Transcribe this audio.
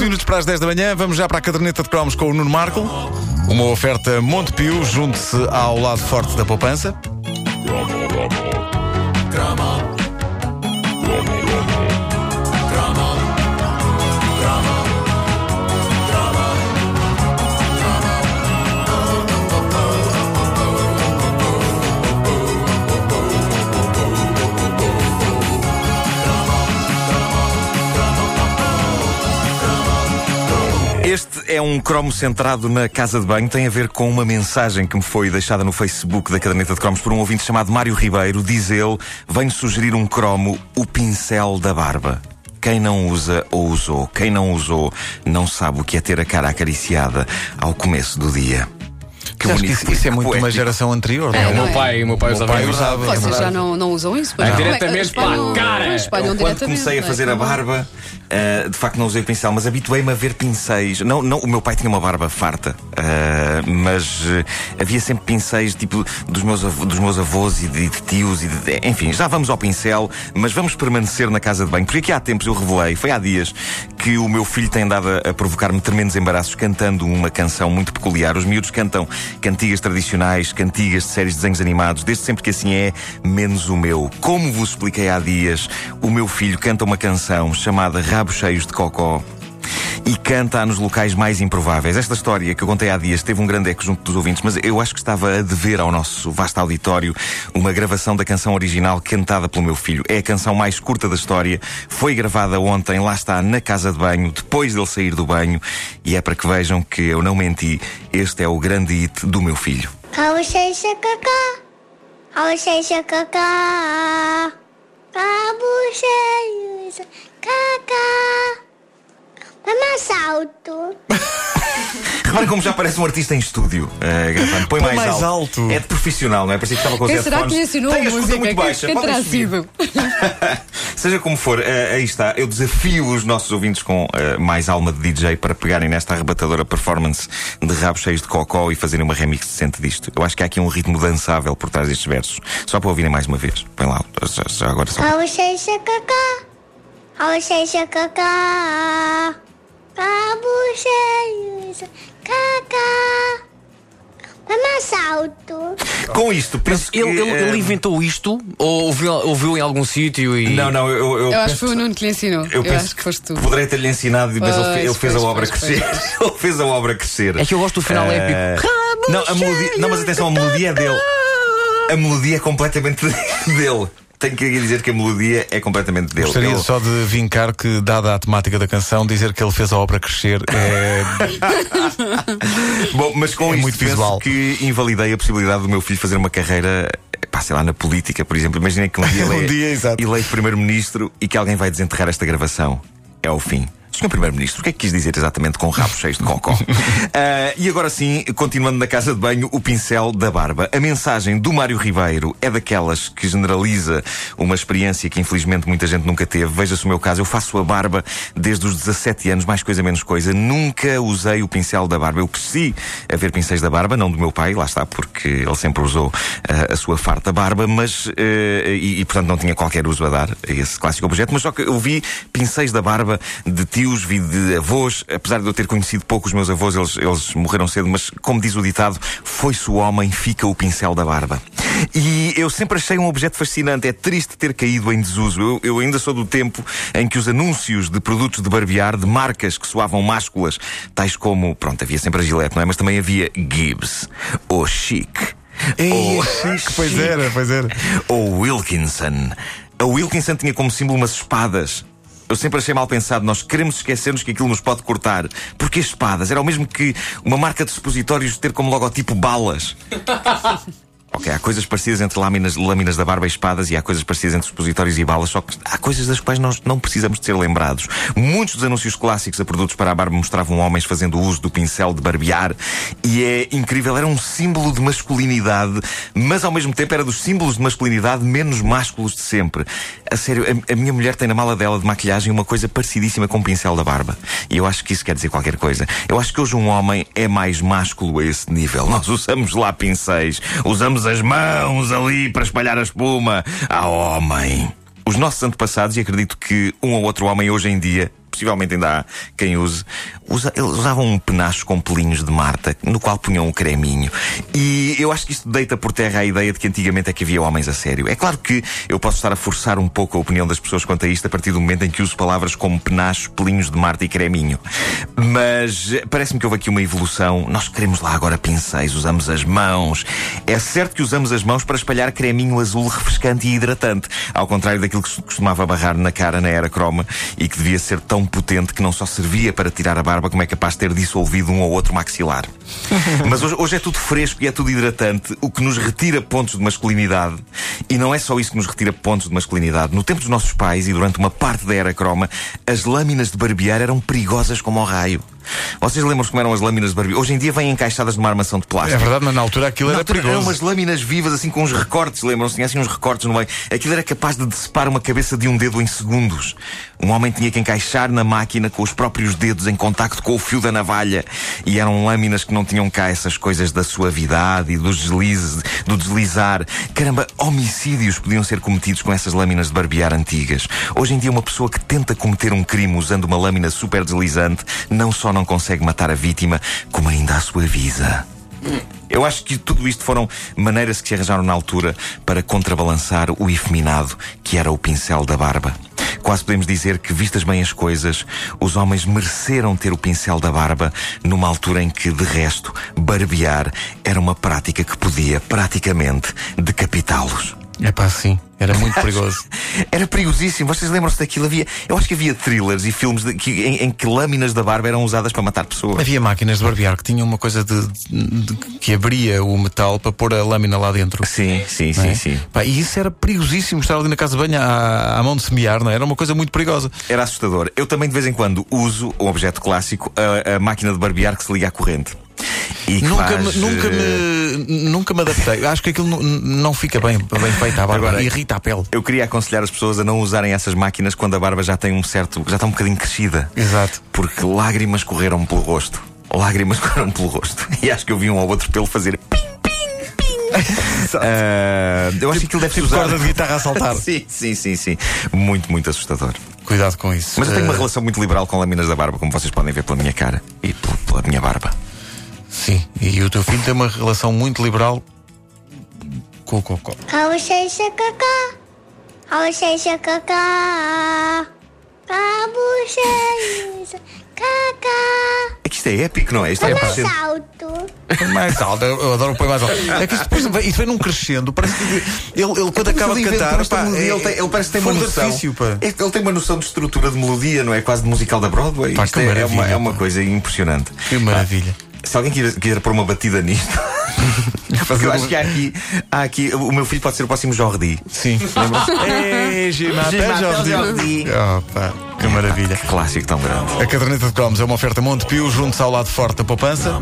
15 minutos para as 10 da manhã, vamos já para a caderneta de cromos com o Nuno Marco. Uma oferta Montepio, junte-se ao lado forte da poupança. Este é um cromo centrado na casa de banho. Tem a ver com uma mensagem que me foi deixada no Facebook da caderneta de cromos por um ouvinte chamado Mário Ribeiro. Diz ele: Venho sugerir um cromo, o pincel da barba. Quem não usa ou usou, quem não usou, não sabe o que é ter a cara acariciada ao começo do dia. Que acho que isso, isso é muito poético. uma geração anterior. É, não o meu pai, o meu pai O meu usava pai usava. é Vocês já verdade. não, não usam isso? Ah, Pois não. diretamente Espalham- para a cara. Espalham Eu, quando diretamente. comecei a não é? fazer a barba, ah, de facto não usei pincel, mas habituei-me a ver pincéis. Não, não, o meu pai tinha uma barba farta, ah, mas ah, havia sempre pincéis tipo dos meus, avô- dos meus avós e de, de tios. E de- enfim, já vamos ao pincel, mas vamos permanecer na casa de banho. Porque aqui há tempos eu revelei, foi há dias, que o meu filho tem andado a, a provocar-me tremendos embaraços cantando uma canção muito peculiar. Os miúdos cantam cantigas tradicionais, cantigas de séries de desenhos animados, desde sempre que assim é, menos o meu. Como vos expliquei há dias, o meu filho canta uma canção chamada Rabos Cheios de Cocó e canta nos locais mais improváveis. Esta história que eu contei há dias teve um grande eco junto dos ouvintes, mas eu acho que estava a dever ao nosso vasto auditório uma gravação da canção original cantada pelo meu filho. É a canção mais curta da história, foi gravada ontem, lá está, na casa de banho, depois dele sair do banho, e é para que vejam que eu não menti, este é o grande hit do meu filho. Cabo cheio cacá, cacá. Vamos salto. Repara como já parece um artista em estúdio gravando. Põe, Põe mais, mais alto. alto. É de profissional, não é? Parecia que estava com os Quem será que ensinou Tem a música? muito baixa. Quem terá sido? Seja como for, eh, aí está. Eu desafio os nossos ouvintes com eh, mais alma de DJ para pegarem nesta arrebatadora performance de rabos cheios de cocó e fazerem uma remix decente disto. Eu acho que há aqui um ritmo dançável por trás destes versos. Só para ouvirem mais uma vez. Põe lá, já, já agora só. Cabo cheio de cacá, cabo cheio de cacá, cabo cheio cacá. Vamos salto. Com isto, penso ele, que, ele, eh, ele inventou isto ou ouviu, ouviu em algum sítio e. Não, não, eu, eu, Eu acho que foi o Nuno que lhe ensinou. Eu, Eu, penso acho que foste tu. Poderei ter-lhe ensinado, mas ele, Pois, ele fez pois, a obra crescer. ele fez a obra crescer. É que eu gosto do final Eh, épico. Não, a melodia, não, mas atenção, a melodia é dele. A melodia é completamente dele. Tenho que dizer que a melodia é completamente dele. Gostaria Ele- só de vincar que, dada a temática da canção, dizer que ele fez a obra crescer é. Bom, mas com É isto muito penso que invalidei a possibilidade do meu filho fazer uma carreira, pá, sei lá, na política, por exemplo. Imaginem que um dia ele Um é dia, eleito primeiro-ministro e que alguém vai desenterrar esta gravação. É o fim. Senhor Primeiro-Ministro, o que é que quis dizer exatamente com rabos cheios de cocó? Ah, e agora sim, continuando na casa de banho, o pincel da barba. A mensagem do Mário Ribeiro é daquelas que generaliza uma experiência que infelizmente muita gente nunca teve. Veja-se o meu caso, eu faço a barba desde os 17 anos, mais coisa menos coisa. Nunca usei o pincel da barba. Eu cresci a ver pincéis da barba, não do meu pai, lá está, porque ele sempre usou ah, a sua farta barba, mas. ah, e, e, portanto não tinha qualquer uso a dar a esse clássico objeto, mas só que eu vi pincéis da barba de tios, vi de avós, apesar de eu ter conhecido pouco os meus avós, eles, eles morreram cedo, mas como diz o ditado, foi-se o homem, fica o pincel da barba. E eu sempre achei um objeto fascinante. É triste ter caído em desuso. Eu, eu ainda sou do tempo em que os anúncios de produtos de barbear, de marcas que soavam másculas, tais como, pronto, havia sempre a Gillette, não é? Mas também havia Gibbs, ou Chic, Ei, ou chique, pois era, pois era. ou Wilkinson. A Wilkinson tinha como símbolo umas espadas. Eu sempre achei mal pensado, nós queremos esquecer-nos que aquilo nos pode cortar. Porque espadas? Era o mesmo que uma marca de supositórios ter como logotipo balas. Ok, há coisas parecidas entre lâminas, lâminas da barba e espadas e há coisas parecidas entre supositórios e balas, só que há coisas das quais nós não precisamos de ser lembrados. Muitos dos anúncios clássicos a produtos para a barba mostravam homens fazendo uso do pincel de barbear e é incrível, era um símbolo de masculinidade, mas ao mesmo tempo era dos símbolos de masculinidade menos másculos de sempre. A sério, a, a minha mulher tem na mala dela de maquilhagem uma coisa parecidíssima com o pincel da barba. E eu acho que isso quer dizer qualquer coisa. Eu acho que hoje um homem é mais másculo a esse nível. Nós usamos lá pincéis, usamos as mãos ali para espalhar a espuma. Ah, homem! Os nossos antepassados, e acredito que um ou outro homem hoje em dia, possivelmente ainda há quem use, usa, eles usavam um penacho com pelinhos de Marta, no qual punham um creminho. E eu acho que isto deita por terra a ideia de que antigamente é que havia homens a sério. É claro que eu posso estar a forçar um pouco a opinião das pessoas quanto a isto a partir do momento em que uso palavras como penacho, pelinhos de Marta e creminho. Mas eh, parece-me que houve aqui uma evolução. Nós queremos lá agora pincéis, usamos as mãos. É certo que usamos as mãos para espalhar creminho azul refrescante e hidratante, ao contrário daquilo que se costumava barrar na cara na era croma e que devia ser tão potente que não só servia para tirar a barba, como é capaz de ter dissolvido um ou outro maxilar. Mas hoje, hoje é tudo fresco e é tudo hidratante, o que nos retira pontos de masculinidade. E não é só isso que nos retira pontos de masculinidade. No tempo dos nossos pais e durante uma parte da era croma, as lâminas de barbear eram perigosas como o raio. Vocês lembram-se como eram as lâminas de barbear? Hoje em dia vêm encaixadas numa armação de plástico. É verdade, mas na altura aquilo Na era altura perigoso. Eram umas lâminas vivas, assim com uns recortes, lembram-se? Tinha assim uns recortes no meio. Aquilo era capaz de decepar uma cabeça de um dedo em segundos. Um homem tinha que encaixar na máquina com os próprios dedos em contacto com o fio da navalha. E eram lâminas que não tinham cá essas coisas da suavidade e dos deslizes, do deslizar. Caramba, homicídios podiam ser cometidos com essas lâminas de barbear antigas. Hoje em dia, uma pessoa que tenta cometer um crime usando uma lâmina super deslizante não só não consegue matar a vítima, como ainda a suaviza. Eu acho que tudo isto foram maneiras que se arranjaram na altura para contrabalançar o efeminado que era o pincel da barba. Quase podemos dizer que, vistas bem as coisas, os homens mereceram ter o pincel da barba numa altura em que, de resto, barbear era uma prática que podia, praticamente, decapitá-los. É pá, sim. Era muito perigoso. Era perigosíssimo. Vocês lembram-se daquilo? Havia, eu acho que havia thrillers e filmes de- que- em, em que lâminas da barba eram usadas para matar pessoas. Havia máquinas de barbear que tinham uma coisa de, de- que abria o metal para pôr a lâmina lá dentro. Sim, sim, Não sim, é? sim. Pá, e isso era perigosíssimo estar ali na casa de banho à, à mão de semear, não é? Era uma coisa muito perigosa. Era assustador. Eu também de vez em quando uso um objeto clássico, a, a máquina de barbear que se liga à corrente. E Nunca, faz, me, nunca, eh, me, nunca me adaptei. Acho que aquilo não, fica bem, bem feito à barba. Agora- irrita a pele. Eu queria aconselhar as pessoas a não usarem essas máquinas quando a barba já tem um certo. já está um bocadinho crescida. Exato. Porque lágrimas correram pelo rosto. Lágrimas correram pelo rosto. E acho que eu vi um ou outro pelo fazer. pim, pim, pim. Ah, eu acho que aquilo deve ser Tipo usado. corda de guitarra a saltar. sim, sim, sim, sim. Muito, muito assustador. Cuidado com isso. Mas eu tenho uma Eh, relação muito liberal com lâminas da barba, como vocês podem ver pela minha cara e pela, pela minha barba. Sim, e o teu filho tem uma relação muito liberal com o cocó. A bochecha cacá. A bochecha cacá. A bochecha cacá. É que isto é épico, não é? Isto é, Mais épico. alto. Põe mais alto, eu adoro pôr mais alto. É que isto depois vem, isto vem num crescendo. Parece que ele, ele quando acaba de cantar. Pá, é- ele, tem- ele parece que tem uma noção. artifício, pá. É Ele tem uma noção de estrutura de melodia, não é? Quase de musical da Broadway. Pá, Isto é, é uma, é uma pá. coisa impressionante. Que maravilha. Se alguém quiser, quiser pôr uma batida nisto, porque eu acho que há aqui, há aqui. O meu filho pode ser o próximo Jordi. Sim. É, Gimapé Jordi. Jordi. Pá, que maravilha. Que clássico tão grande. A caderneta de cromos é uma oferta Monte Pio, junto ao lado forte da poupança.